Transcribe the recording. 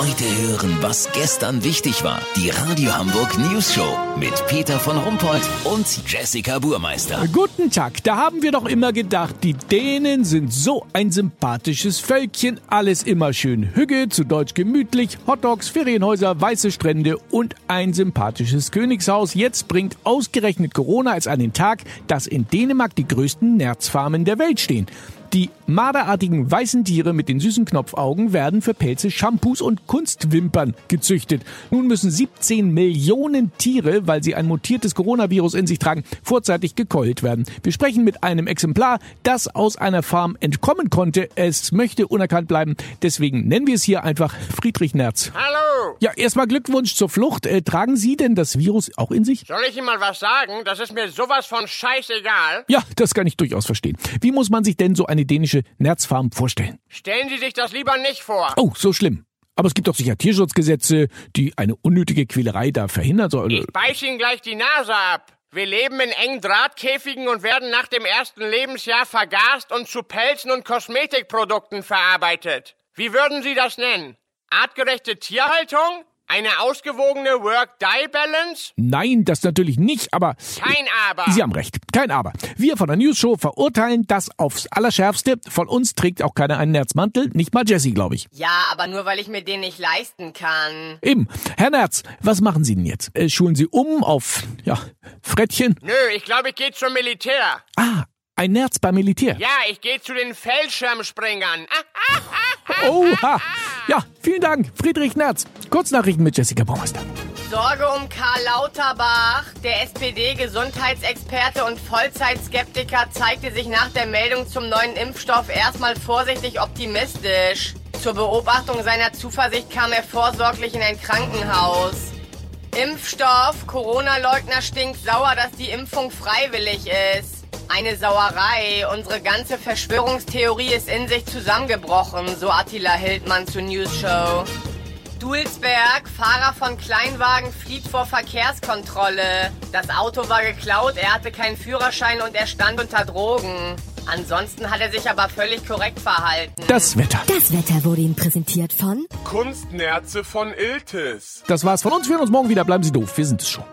Heute hören, was gestern wichtig war. Die Radio Hamburg News Show mit Peter von Rumpold und Jessica Burmeister. Guten Tag, da haben wir doch immer gedacht, die Dänen sind so ein sympathisches Völkchen. Alles immer schön Hügge, zu Deutsch gemütlich, Hotdogs, Ferienhäuser, weiße Strände und ein sympathisches Königshaus. Jetzt bringt ausgerechnet Corona es an den Tag, dass in Dänemark die größten Nerzfarmen der Welt stehen. Die marderartigen weißen Tiere mit den süßen Knopfaugen werden für Pelze, Shampoos und Kunstwimpern gezüchtet. Nun müssen 17 Millionen Tiere, weil sie ein mutiertes Coronavirus in sich tragen, vorzeitig gekeult werden. Wir sprechen mit einem Exemplar, das aus einer Farm entkommen konnte. Es möchte unerkannt bleiben. Deswegen nennen wir es hier einfach Friedrich Nerz. Hallo! Ja, erstmal Glückwunsch zur Flucht. Äh, tragen Sie denn das Virus auch in sich? Soll ich Ihnen mal was sagen? Das ist mir sowas von scheißegal. Ja, das kann ich durchaus verstehen. Wie muss man sich denn so eine dänische Nerzfarm vorstellen? Stellen Sie sich das lieber nicht vor. Oh, so schlimm. Aber es gibt doch sicher Tierschutzgesetze, die eine unnötige Quälerei da verhindern sollen. Ich beiß Ihnen gleich die Nase ab. Wir leben in engen Drahtkäfigen und werden nach dem ersten Lebensjahr vergast und zu Pelzen und Kosmetikprodukten verarbeitet. Wie würden Sie das nennen? Artgerechte Tierhaltung? Eine ausgewogene Work-Die-Balance? Nein, das natürlich nicht, aber. Kein Aber. Sie haben recht, kein Aber. Wir von der News Show verurteilen das aufs Allerschärfste. Von uns trägt auch keiner einen Nerzmantel, nicht mal Jessie, glaube ich. Ja, aber nur weil ich mir den nicht leisten kann. Eben. Herr Nerz, was machen Sie denn jetzt? Äh, schulen Sie um auf, ja, Frettchen? Nö, ich glaube, ich gehe zum Militär. Ah, ein Nerz beim Militär. Ja, ich gehe zu den Fallschirmspringern. Ah, Oha. Ja, vielen Dank, Friedrich Nerz. Kurznachrichten mit Jessica Baumeister. Sorge um Karl Lauterbach. Der SPD-Gesundheitsexperte und Vollzeitskeptiker zeigte sich nach der Meldung zum neuen Impfstoff erstmal vorsichtig optimistisch. Zur Beobachtung seiner Zuversicht kam er vorsorglich in ein Krankenhaus. Impfstoff. Corona-Leugner stinkt sauer, dass die Impfung freiwillig ist. Eine Sauerei. Unsere ganze Verschwörungstheorie ist in sich zusammengebrochen, so Attila Hildmann zur News Show. Dulsberg, Fahrer von Kleinwagen flieht vor Verkehrskontrolle. Das Auto war geklaut, er hatte keinen Führerschein und er stand unter Drogen. Ansonsten hat er sich aber völlig korrekt verhalten. Das Wetter. Das Wetter wurde Ihnen präsentiert von Kunstnerze von Iltis. Das war's von uns. Wir hören uns morgen wieder. Bleiben Sie doof. Wir sind es schon.